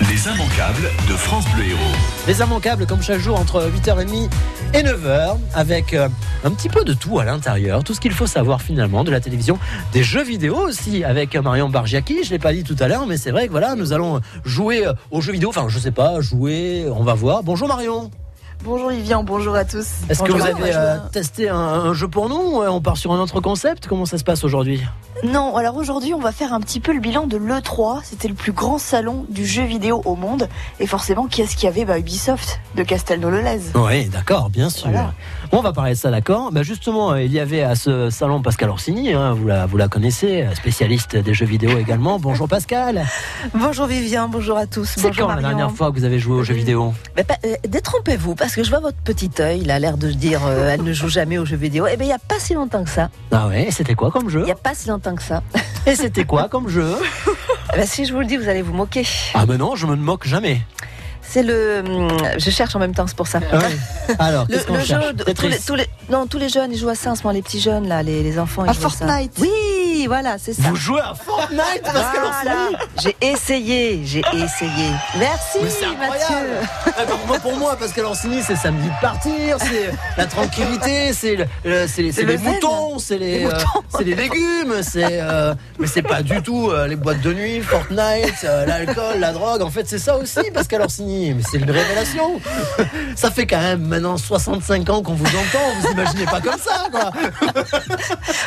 Les immanquables de France Bleu Héros. Les immanquables comme chaque jour entre 8h30 et 9h avec euh, un petit peu de tout à l'intérieur, tout ce qu'il faut savoir finalement de la télévision, des jeux vidéo aussi avec Marion Bargiaki, je l'ai pas dit tout à l'heure mais c'est vrai que voilà, nous allons jouer euh, aux jeux vidéo, enfin je sais pas, jouer, on va voir. Bonjour Marion. Bonjour Vivian, bonjour à tous. Est-ce que vous avez euh, testé un, un jeu pour nous ou On part sur un autre concept? Comment ça se passe aujourd'hui? Non, alors aujourd'hui on va faire un petit peu le bilan de l'E3. C'était le plus grand salon du jeu vidéo au monde. Et forcément, qui est-ce qu'il y avait bah, Ubisoft de Castelnau-le-Lez. Oui, d'accord, bien sûr. Voilà. On va parler de ça, d'accord. Bah justement, euh, il y avait à ce salon Pascal Orsini, hein, vous, la, vous la connaissez, euh, spécialiste des jeux vidéo également. Bonjour Pascal. Bonjour Vivien, bonjour à tous. C'est quand la dernière fois que vous avez joué aux jeux vidéo Mais pas- euh, Détrompez-vous, parce que je vois votre petit œil, il a l'air de dire euh, elle ne joue jamais aux jeux vidéo. Eh bien, il n'y a pas si longtemps que ça. Ah ouais, c'était quoi comme Il jeu n'y a pas si longtemps que ça. Et c'était quoi comme jeu Eh ben, si je vous le dis, vous allez vous moquer. Ah mais non, je me moque jamais. C'est le. hum, Je cherche en même temps, c'est pour ça. Ah ouais. Alors, Le, qu'est-ce qu'on le cherche jeu, de- tous les, tous les- non, tous les jeunes, ils jouent à ça en ce moment, les petits jeunes, là, les, les enfants. Ils À jouent à ça. Fortnite. Oui, voilà, c'est ça. Vous jouez à Fortnite Pascal Voilà. Orsini J'ai essayé, j'ai essayé. Merci, Mais c'est incroyable Mathieu. Pour, moi, pour moi, Pascal Orsini, c'est samedi de partir, c'est la tranquillité, c'est le- le- c'est les, le moutons, c'est les, euh, légumes, c'est euh, mais c'est pas du tout euh, les boîtes de nuit, Fortnite, euh, l'alcool, la drogue. En fait, c'est ça aussi, Pascal Orsini. Mais c'est une révélation. Ça fait quand même maintenant 65 ans qu'on vous entend. Vous imaginez pas comme ça, quoi.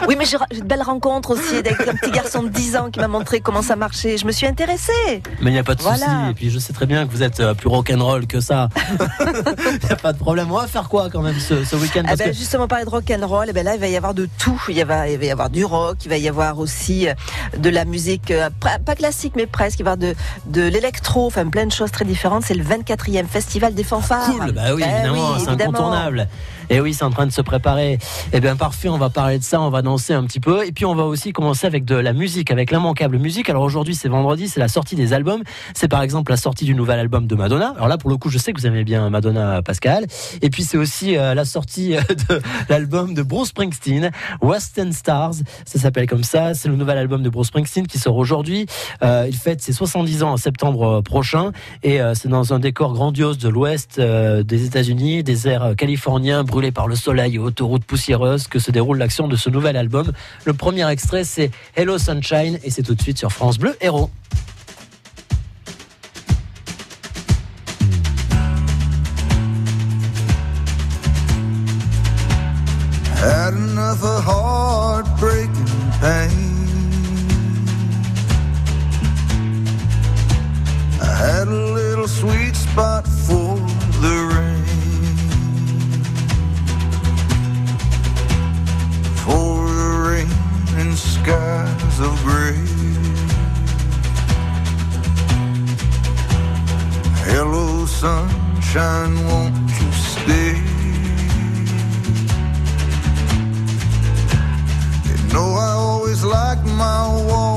Oui, mais j'ai j'ai de belles rencontres aussi avec un petit garçon de 10 ans qui m'a montré comment ça marchait. Je me suis intéressée. Mais il n'y a pas de Voilà. souci. Et puis je sais très bien que vous êtes euh, plus rock'n'roll que ça. Il n'y a pas de problème. On va faire quoi quand même ce, ce week-end? Parce ben, que- justement, parler de rock and roll, eh ben là, il va y avoir de tout. Il va, il va y avoir du rock, il va y avoir aussi euh, de la musique, euh, pas classique, mais presque. Il va y avoir de, de l'électro, enfin plein de choses très différentes. C'est le 24e festival des fanfares. Cool, bah oui, Eh évidemment, c'est incontournable. Et oui, c'est en train de se préparer. Eh bien, parfait, on va parler de ça, on va danser un petit peu. Et puis, on va aussi commencer avec de la musique, avec l'immanquable musique. Alors aujourd'hui, c'est vendredi, c'est la sortie des albums. C'est par exemple la sortie du nouvel album de Madonna. Alors là, pour le coup, je sais que vous aimez bien Madonna, Pascal. Et puis, c'est aussi euh, la sortie euh, de l'album de Bruce Springsteen, Western Stars. Ça s'appelle comme ça. C'est le nouvel album de Bruce Springsteen qui sort aujourd'hui. Euh, il fête ses 70 ans en septembre prochain. Et c'est dans un décor grandiose de l'ouest des États-Unis, désert euh, californien brûlé par le soleil et autoroute poussiéreuse, que se déroule l'action de ce nouvel album. Le premier extrait, c'est Hello Sunshine, et c'est tout de suite sur France Bleu Héros. Sunshine, won't you stay? You know I always like my walking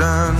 sunshine,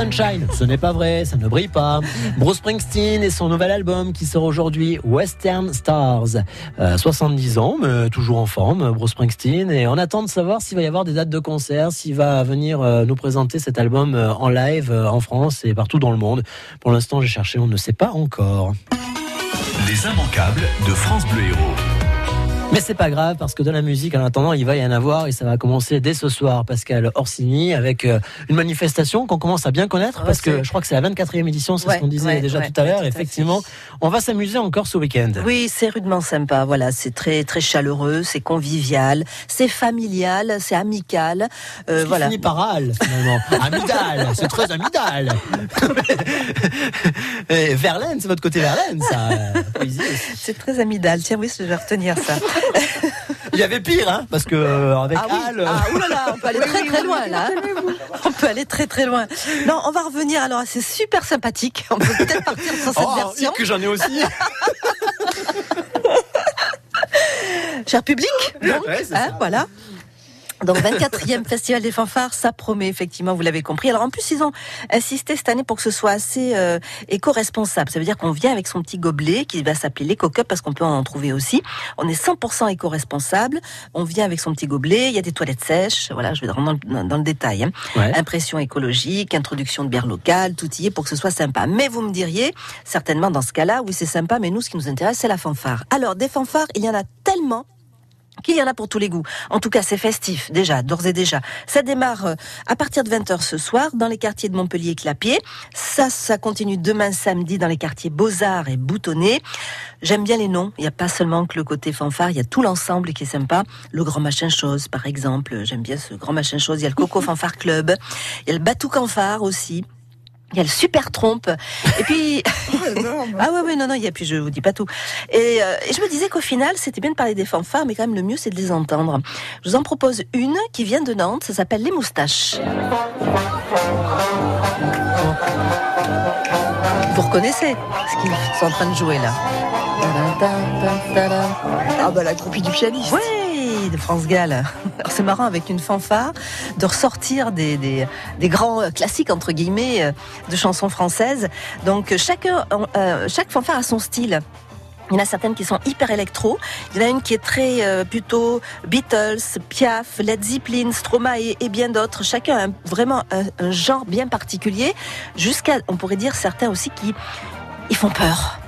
Sunshine, ce n'est pas vrai, ça ne brille pas. Bruce Springsteen et son nouvel album qui sort aujourd'hui, Western Stars. Euh, 70 ans, mais toujours en forme, Bruce Springsteen. Et on attend de savoir s'il va y avoir des dates de concert, s'il va venir euh, nous présenter cet album euh, en live euh, en France et partout dans le monde. Pour l'instant, j'ai cherché, on ne sait pas encore. Les immanquables de France Bleu Héros. Mais c'est pas grave parce que de la musique, en attendant, il va y en avoir et ça va commencer dès ce soir, Pascal Orsini, avec euh, une manifestation qu'on commence à bien connaître Ouais, parce que je crois que c'est la 24e édition, c'est Ouais, ce qu'on disait ouais, déjà ouais, tout à l'heure. à. Effectivement, on va s'amuser encore ce week-end. Oui, c'est rudement sympa. Voilà, c'est très très chaleureux, c'est convivial, c'est familial, c'est amical. Euh, Qui voilà. finit par al, finalement. amidal, c'est très amidal. Verlaine, c'est votre côté Verlaine, ça. C'est très amidal. Tiens, oui, je vais retenir ça. Il y avait pire, hein, parce que euh, avec Ah oui, Al, euh, ah, oulala, on peut aller très très loin là. On peut aller très très loin. Non, on va revenir alors. C'est super sympathique. On peut peut-être partir sur cette oh, version. que j'en ai aussi. Cher public, donc, Ouais, hein, voilà. Donc 24e festival des fanfares, ça promet effectivement, vous l'avez compris. Alors en plus ils ont insisté cette année pour que ce soit assez euh, éco-responsable. Ça veut dire qu'on vient avec son petit gobelet qui va s'appeler l'éco-cup parce qu'on peut en trouver aussi. On est 100% éco-responsable. On vient avec son petit gobelet. Il y a des toilettes sèches. Voilà, je vais rentrer dans, le- dans le détail. hein. Ouais. Impression écologique, introduction de bière locale, tout y est pour que ce soit sympa. Mais vous me diriez, certainement dans ce cas-là, oui c'est sympa, mais nous ce qui nous intéresse c'est la fanfare. Alors des fanfares, il y en a tellement qu'il y en a pour tous les goûts. En tout cas, c'est festif, déjà, d'ores et déjà. Ça démarre euh, à partir de 20h ce soir dans les quartiers de Montpellier et Clapier. Ça, ça continue demain samedi dans les quartiers Beaux-Arts et Boutonnais. J'aime bien les noms. Il n'y a pas seulement que le côté fanfare, il y a tout l'ensemble qui est sympa. Le Grand Machin Chose, par exemple. J'aime bien ce Grand Machin Chose. Il y a le Coco Fanfare Club. Il y a le Batou Fanfare aussi. Il y a le Super Trompe. Et puis, ah ouais, ouais, non, non, il y a, puis je vous dis pas tout. Et, euh, et je me disais qu'au final, c'était bien de parler des fanfares, mais quand même le mieux, c'est de les entendre. Je vous en propose une qui vient de Nantes, ça s'appelle Les Moustaches. Vous reconnaissez ce qu'ils sont en train de jouer là? Ah bah la groupie du pianiste. De France Gall. C'est marrant avec une fanfare de ressortir des, des, grands euh, classiques entre guillemets euh, de chansons françaises. Donc euh, chacun, chaque fanfare a son style. Il y en a certaines qui sont hyper électro. Il y en a une qui est très plutôt Beatles, Piaf, Led Zeppelin, Stromae et, bien d'autres. Chacun a vraiment un, genre bien particulier. Jusqu'à, on pourrait dire certains aussi qui ils font peur.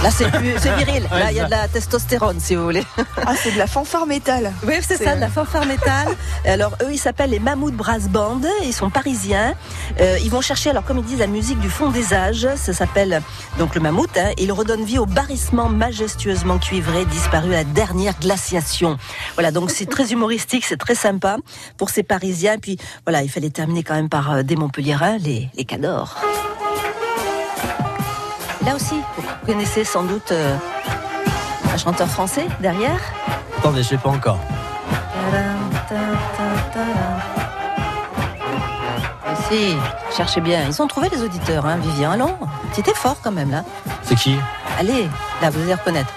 Plus- c'est viril. Là, il y a de la testostérone, si vous voulez. Ah c'est de la fanfare métal. Oui, c'est C'est- ça, de la fanfare métal. Alors, eux, ils s'appellent les Mammouth Brass Band. Ils sont parisiens. Euh, ils vont chercher, alors, comme ils disent, la musique du fond des âges. Ça s'appelle donc le mammouth. Hein. Ils redonnent vie au barrissement majestueusement cuivré disparu à la dernière glaciation. Voilà, donc c'est très humoristique, c'est très sympa pour ces Parisiens. Puis, voilà, il fallait terminer quand même par euh, des Montpelliérains, les, les cadors. Là aussi, vous connaissez sans doute euh, un chanteur français derrière Attendez, je sais pas encore. Si, cherchez bien. Ils ont trouvé les auditeurs, hein, Vivien. Allons, petit effort quand même là. C'est qui? Allez, là, vous allez reconnaître.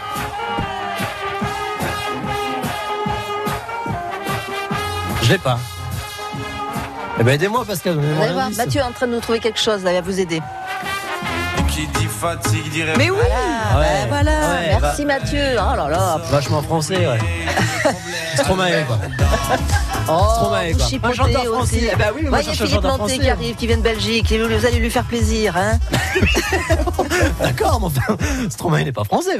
Je l'ai pas. Eh ben aidez-moi Pascal. Vous allez voir. Mathieu est en train de nous trouver quelque chose, là, il va vous aider. Fatigue Mais oui Voilà, Ouais, ben voilà. ouais, Merci Mathieu. Oh là là. Vachement français, ouais. Stromae, quoi. Oh, quoi. Un chanteur aussi. français. Eh ben oui, mais moi, Voyez je cherche un Philippe Lanté français. qui arrive, qui vient de Belgique. et Vous allez lui faire plaisir, hein D'accord, mais enfin, Stromae n'est pas français.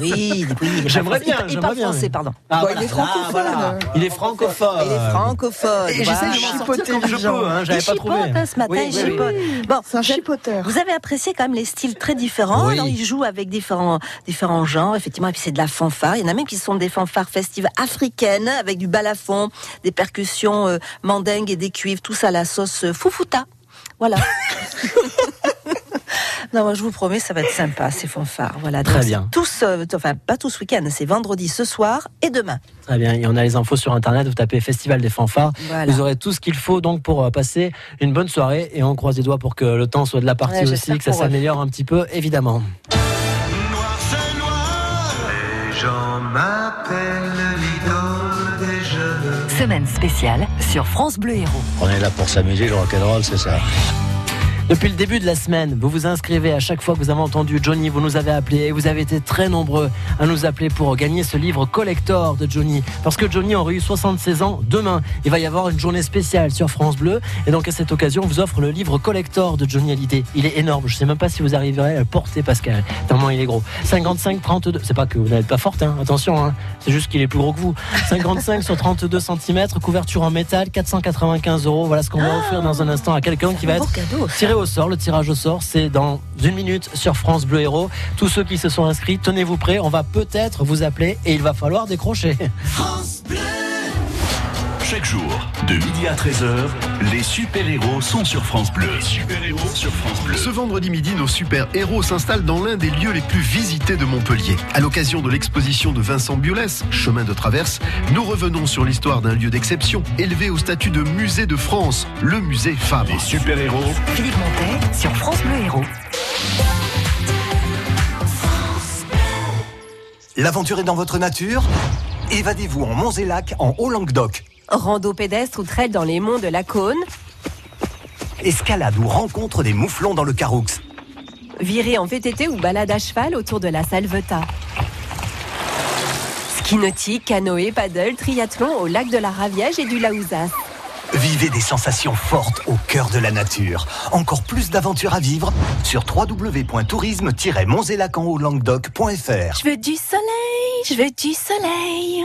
Oui, il J'aimerais français. bien, Il, il parle bien. français, pardon. Ah, Bon, voilà. il est francophone. Ah, voilà. Il est francophone. Il est francophone. Et j'essaie voilà. de Chipoter comme je les gens. peux, hein, j'avais Il pas chipote, trouvé. hein, ce matin, Oui, il oui, oui. chipote. Bon, C'est un chipoteur. Vous avez apprécié quand même les styles très différents. Alors, ils jouent avec différents, différents genres, effectivement. Et puis, c'est de la fanfare. Il y en a même qui sont des fanfares festives africaines, avec du balafon, des percussions euh, mandingues et des cuivres, tout ça à la sauce euh, foufouta. Voilà. non, moi, je vous promets, ça va être sympa, ces fanfares. Voilà. Très Donc, bien. Tous, euh, enfin, pas tous week-end, c'est vendredi ce soir et demain. Très bien, et on a les infos sur internet, vous tapez Festival des fanfares, Voilà. vous aurez tout ce qu'il faut donc pour passer une bonne soirée et on croise les doigts pour que le temps soit de la partie Ouais, aussi, que ça s'améliore un petit peu évidemment. Noir noir gens m'appellent des. Semaine spéciale sur France Bleu Héros. On est là pour s'amuser, le rock'n'roll, c'est ça. Depuis le début de la semaine, vous vous inscrivez à chaque fois que vous avez entendu Johnny, vous nous avez appelé et vous avez été très nombreux à nous appeler pour gagner ce livre collector de Johnny. Parce que Johnny aurait eu 76 ans demain. Il va y avoir une journée spéciale sur France Bleu. Et donc à cette occasion, on vous offre le livre collector de Johnny Hallyday. Il est énorme. Je sais même pas si vous arriverez à le porter, Pascal. Tellement il est gros. 55, 32. C'est pas que vous n'êtes pas forte, hein. attention. Hein. C'est juste qu'il est plus gros que vous. 55 sur 32 cm, couverture en métal, 495 euros. Voilà ce qu'on va offrir dans un instant à quelqu'un qui va être tiré au Le tirage au sort, c'est dans une minute sur France Bleu Héros. Tous ceux qui se sont inscrits, tenez-vous prêts. On va peut-être vous appeler et il va falloir décrocher. Chaque jour, de midi à 13h, les super-héros sont sur France Bleu. Les super-héros sur France Bleu. Ce vendredi midi, nos super-héros s'installent dans l'un des lieux les plus visités de Montpellier. À l'occasion de l'exposition de Vincent Biolès, Chemin de traverse, nous revenons sur l'histoire d'un lieu d'exception, élevé au statut de musée de France, le musée Fabre. Les super-héros Philippe Montet sur France Bleu Héros. L'aventure est dans votre nature? Évadez-vous en Monts et Lacs en Haut-Languedoc. Rando pédestre ou trail dans les monts de la Cône. Escalade ou rencontre des mouflons dans le Caroux. Virée en VTT ou balade à cheval autour de la Salvetat. Ski nautique, canoë, paddle, triathlon au lac de la Raviège et du Laouzas. Vivez des sensations fortes au cœur de la nature. Encore plus d'aventures à vivre sur www.tourisme-montselacanhaut-languedoc.fr Je veux du soleil, je veux du soleil.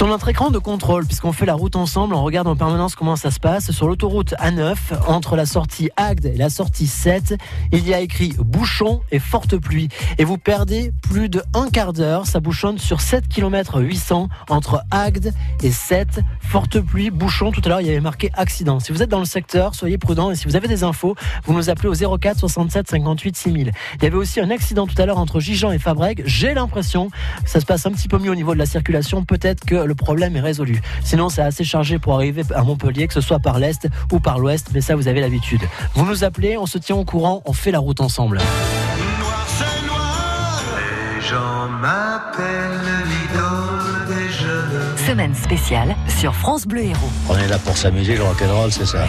Sur notre écran de contrôle, puisqu'on fait la route ensemble, on regarde en permanence comment ça se passe. Sur l'autoroute A9, entre la sortie Agde et la sortie 7, il y a écrit bouchon et forte pluie. Et vous perdez plus de un quart d'heure. Ça bouchonne sur 7 km 800 entre Agde et 7. Forte pluie, bouchon. Tout à l'heure, il y avait marqué accident. Si vous êtes dans le secteur, soyez prudents. Et si vous avez des infos, vous nous appelez au 04 67 58 6000. Il y avait aussi un accident tout à l'heure entre Gijan et Fabrègue. J'ai l'impression que ça se passe un petit peu mieux au niveau de la circulation. Peut-être que le problème est résolu. Sinon, c'est assez chargé pour arriver à Montpellier, que ce soit par l'est ou par l'ouest, mais ça, vous avez l'habitude. Vous nous appelez, on se tient au courant, on fait la route ensemble. Noir, c'est noir. Les gens m'appellent l'idole des jeunes. Semaine spéciale sur France Bleu Héros. On est là pour s'amuser, le rock'n'roll, c'est ça.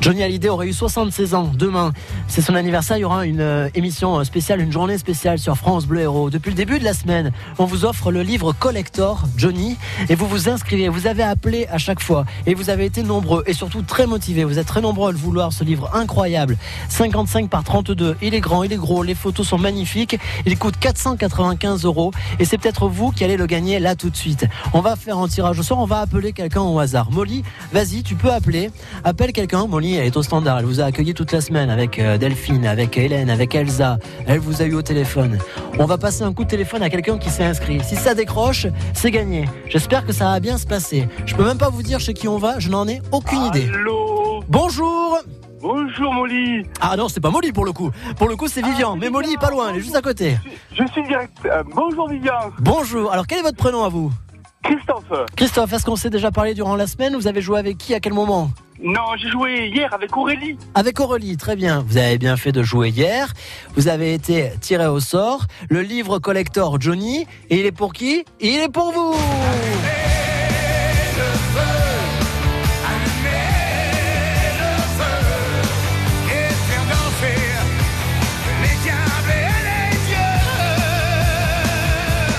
Johnny Hallyday aurait eu 76 ans demain. C'est son anniversaire. Il y aura une euh, émission spéciale, une journée spéciale sur France Bleu Héros. Depuis le début de la semaine, on vous offre le livre collector Johnny et vous vous inscrivez. Vous avez appelé à chaque fois et vous avez été nombreux et surtout très motivés. Vous êtes très nombreux à le vouloir, ce livre incroyable. 55 par 32. Il est grand, il est gros. Les photos sont magnifiques. Il coûte 495 euros et c'est peut-être vous qui allez le gagner là tout de suite. On va faire un tirage au sort. On va appeler quelqu'un au hasard. Molly, vas-y, tu peux appeler. Appelle quelqu'un. Molly, elle est au standard. Elle vous a accueilli toute la semaine avec euh, Delphine, avec Hélène, avec Elsa. Elle vous a eu au téléphone. On va passer un coup de téléphone à quelqu'un qui s'est inscrit. Si ça décroche, c'est gagné. J'espère que ça va bien se passer. Je peux même pas vous dire chez qui on va. Je n'en ai aucune idée. Allô Bonjour. Bonjour Molly Ah non, c'est pas Molly pour le coup. Pour le coup, c'est Vivian. Mais Molly est pas loin. Elle est juste à côté. Je suis direct. euh, bonjour Vivian Bonjour. Alors, quel est votre prénom à vous? Christophe Christophe, est-ce qu'on s'est déjà parlé durant la semaine? Vous avez joué avec qui À quel moment? Non, j'ai joué hier avec Aurélie. Avec Aurélie, très bien. Vous avez bien fait de jouer hier. Vous avez été tiré au sort. Le livre collector Johnny. Et il est pour qui? Il est pour vous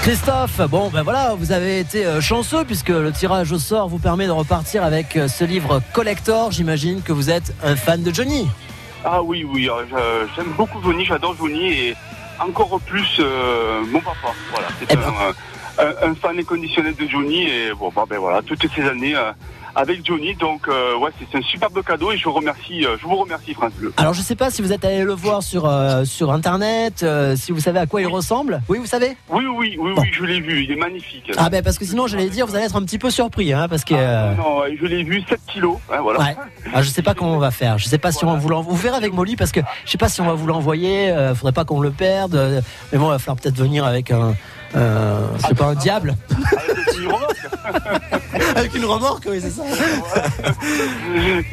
Christophe, bon ben voilà, vous avez été euh, chanceux puisque le tirage au sort vous permet de repartir avec euh, ce livre collector. J'imagine que vous êtes un fan de Johnny. Ah oui, oui, euh, j'aime beaucoup Johnny, j'adore Johnny et encore plus euh, mon papa. Voilà, c'est Eh un, ben. un, un fan inconditionnel de Johnny et bon, bah, ben voilà, toutes ces années euh, avec Johnny. Donc euh, ouais, c'est un superbe cadeau et je vous remercie, euh, je vous remercie France Bleu. Alors je sais pas si vous êtes allé le voir sur, euh, sur internet, si vous savez à quoi il ressemble. Oui, vous savez? Oui, oui, oui, oui, je l'ai vu, il est magnifique. Ah ben parce que sinon j'allais dire vous allez être un petit peu surpris hein, parce que euh, Non, je l'ai vu 7 kilos, hein, voilà. ouais. Ah, je sais pas comment on va faire. Je sais pas si on va vous l'envoyer. Vous verrez avec Molly parce que je sais pas si on va vous l'envoyer. faudrait pas qu'on le perde. mais bon, il va falloir peut-être venir avec un. C'est pas un diable Avec une remorque, oui, c'est ça.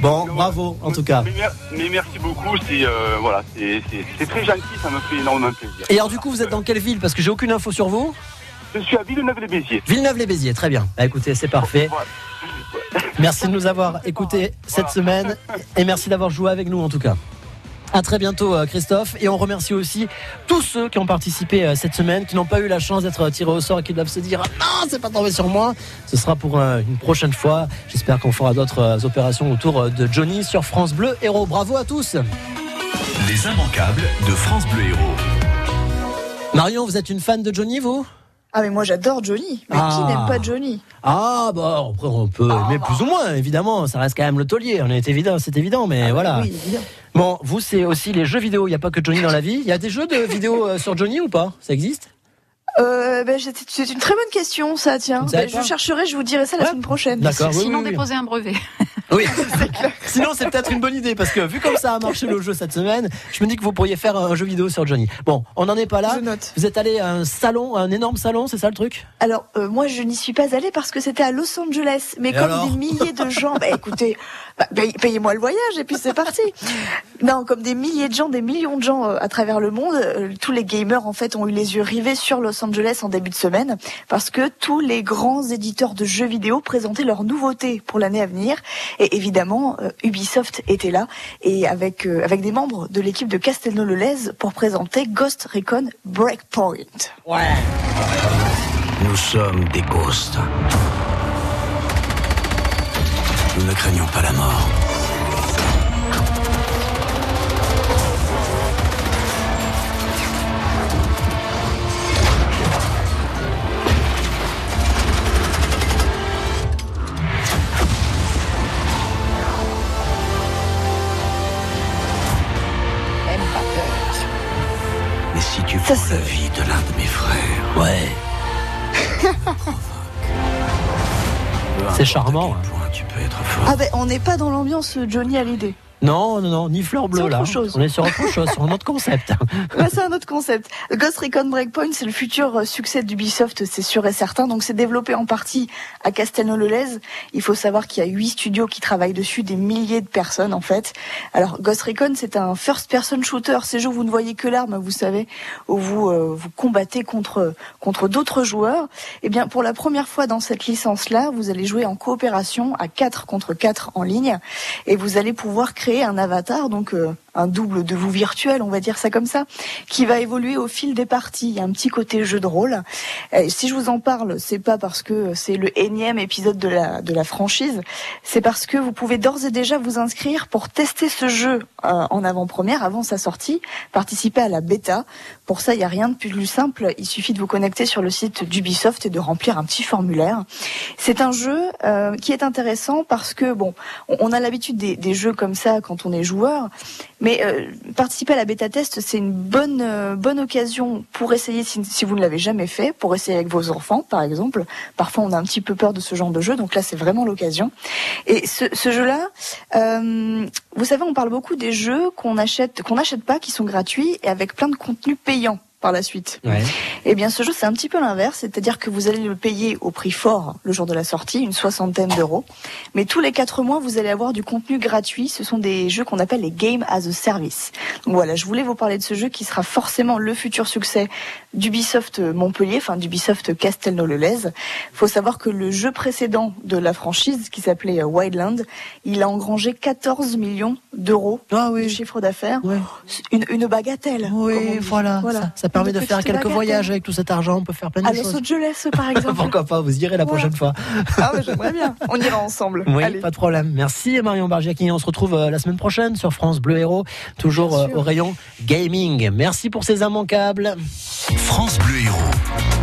Bon, bravo, en tout cas. Mais, mer- mais merci beaucoup, c'est euh, voilà, c'est très gentil, ça me fait énormément plaisir. Et alors du coup, vous êtes dans quelle ville? Parce que j'ai aucune info sur vous. Je suis à Villeneuve-les-Béziers. Villeneuve-les-Béziers, très bien. Bah, écoutez, c'est parfait. Merci de nous avoir écoutés cette semaine et merci d'avoir joué avec nous en tout cas. À très bientôt euh, Christophe et on remercie aussi tous ceux qui ont participé euh, cette semaine, qui n'ont pas eu la chance d'être tirés au sort et qui doivent se dire Ah non c'est pas tombé sur moi. Ce sera pour euh, une prochaine fois. J'espère qu'on fera d'autres opérations autour de Johnny sur France Bleu Héros. Bravo à tous. Les immanquables de France Bleu Héros. Marion, vous êtes une fan de Johnny vous? Ah mais moi j'adore Johnny. Mais Ah. qui n'aime pas Johnny? Ah bah après on peut aimer plus ou moins évidemment, ça reste quand même le taulier, on est évident, c'est évident mais voilà. Oui, évidemment. Bon, vous c'est aussi les jeux vidéo, il n'y a pas que Johnny dans la vie. Il y a des jeux de vidéo euh, sur Johnny ou pas? Ça existe? Euh, ben, c'est une très bonne question, ça, tiens. Ben, je chercherai, je vous dirai ça la semaine prochaine. D'accord, oui, Sinon, oui, oui. déposer un brevet. Oui, sinon c'est peut-être une bonne idée parce que vu comme ça a marché le jeu cette semaine, je me dis que vous pourriez faire un jeu vidéo sur Johnny. Bon, on n'en est pas là. Je note. Vous êtes allé à un salon, un énorme salon, c'est ça le truc? Alors, euh, moi, je n'y suis pas allée parce que c'était à Los Angeles. Mais Et comme des milliers de gens, bah écoutez, bah, paye- payez-moi le voyage et puis c'est parti. Non, comme des milliers de gens, des millions de gens euh, à travers le monde, euh, tous les gamers en fait ont eu les yeux rivés sur Los Angeles en début de semaine parce que tous les grands éditeurs de jeux vidéo présentaient leurs nouveautés pour l'année à venir. Et évidemment, euh, Ubisoft était là et avec euh, avec des membres de l'équipe de Castelnau-le-Lez pour présenter Ghost Recon Breakpoint. Ouais. Nous sommes des ghosts. Nous ne craignons pas la mort. Charmant. hein. tu peux être fort. Ah ben, on n'est pas dans l'ambiance Johnny Hallyday. Non, non, non, ni fleur bleue là. autre chose. On est sur autre chose, sur un autre concept. Ouais, c'est un autre concept. Ghost Recon Breakpoint, c'est le futur euh, succès d'Ubisoft, c'est sûr et certain. Donc, c'est développé en partie à Castelnau-le-Lez. Il faut savoir qu'il y a huit studios qui travaillent dessus, des milliers de personnes en fait. Alors, Ghost Recon, c'est un first-person shooter. Ces jeux où vous ne voyez que l'arme, vous savez, où vous euh, vous combattez contre contre d'autres joueurs. Eh bien, pour la première fois dans cette licence-là, vous allez jouer en coopération à 4 contre 4 en ligne, et vous allez pouvoir créer un avatar, donc euh, un double de vous virtuel, on va dire ça comme ça, qui va évoluer au fil des parties. Il y a un petit côté jeu de rôle. Si je vous en parle, c'est pas parce que c'est le énième épisode de la de la franchise, c'est parce que vous pouvez d'ores et déjà vous inscrire pour tester ce jeu euh, en avant-première avant sa sortie, participer à la bêta. Pour ça, il n'y a rien de plus simple. Il suffit de vous connecter sur le site d'Ubisoft et de remplir un petit formulaire. C'est un jeu euh, qui est intéressant parce que bon, on on a l'habitude des, des jeux comme ça quand on est joueur, mais euh, participer à la bêta test, c'est une bonne euh, bonne occasion pour essayer si, vous ne l'avez jamais fait, pour essayer avec vos enfants, par exemple. Parfois, on a un petit peu peur de ce genre de jeu, donc là, c'est vraiment l'occasion. Et ce, jeu-là, euh, vous savez, on parle beaucoup des jeux qu'on achète, qu'on n'achète pas, qui sont gratuits et avec plein de contenu payant par la suite. Ouais. Eh bien, ce jeu, c'est un petit peu l'inverse, c'est-à-dire que vous allez le payer au prix fort le jour de la sortie, une soixantaine d'euros. Mais tous les quatre mois, vous allez avoir du contenu gratuit. Ce sont des jeux qu'on appelle les Game as a Service. Donc voilà, je voulais vous parler de ce jeu qui sera forcément le futur succès d'Ubisoft Montpellier, enfin d'Ubisoft Castelnau-le-Lez. Faut savoir que le jeu précédent de la franchise, qui s'appelait Wildland, il a engrangé 14 millions d'euros de chiffre d'affaires. Une, une bagatelle. Oui, voilà. Ça, ça permet de faire quelques voyages avec tout cet argent. On peut faire plein de À choses. Los Angeles, par exemple. Pourquoi pas Vous irez la prochaine fois. Ah, j'aimerais bien. On ira ensemble. Oui, Allez. pas de problème. Merci Marion Bargiaki. On se retrouve euh, la semaine prochaine sur France Bleu Héros, toujours euh, au rayon gaming. Merci pour ces immanquables. France Bleu Héros.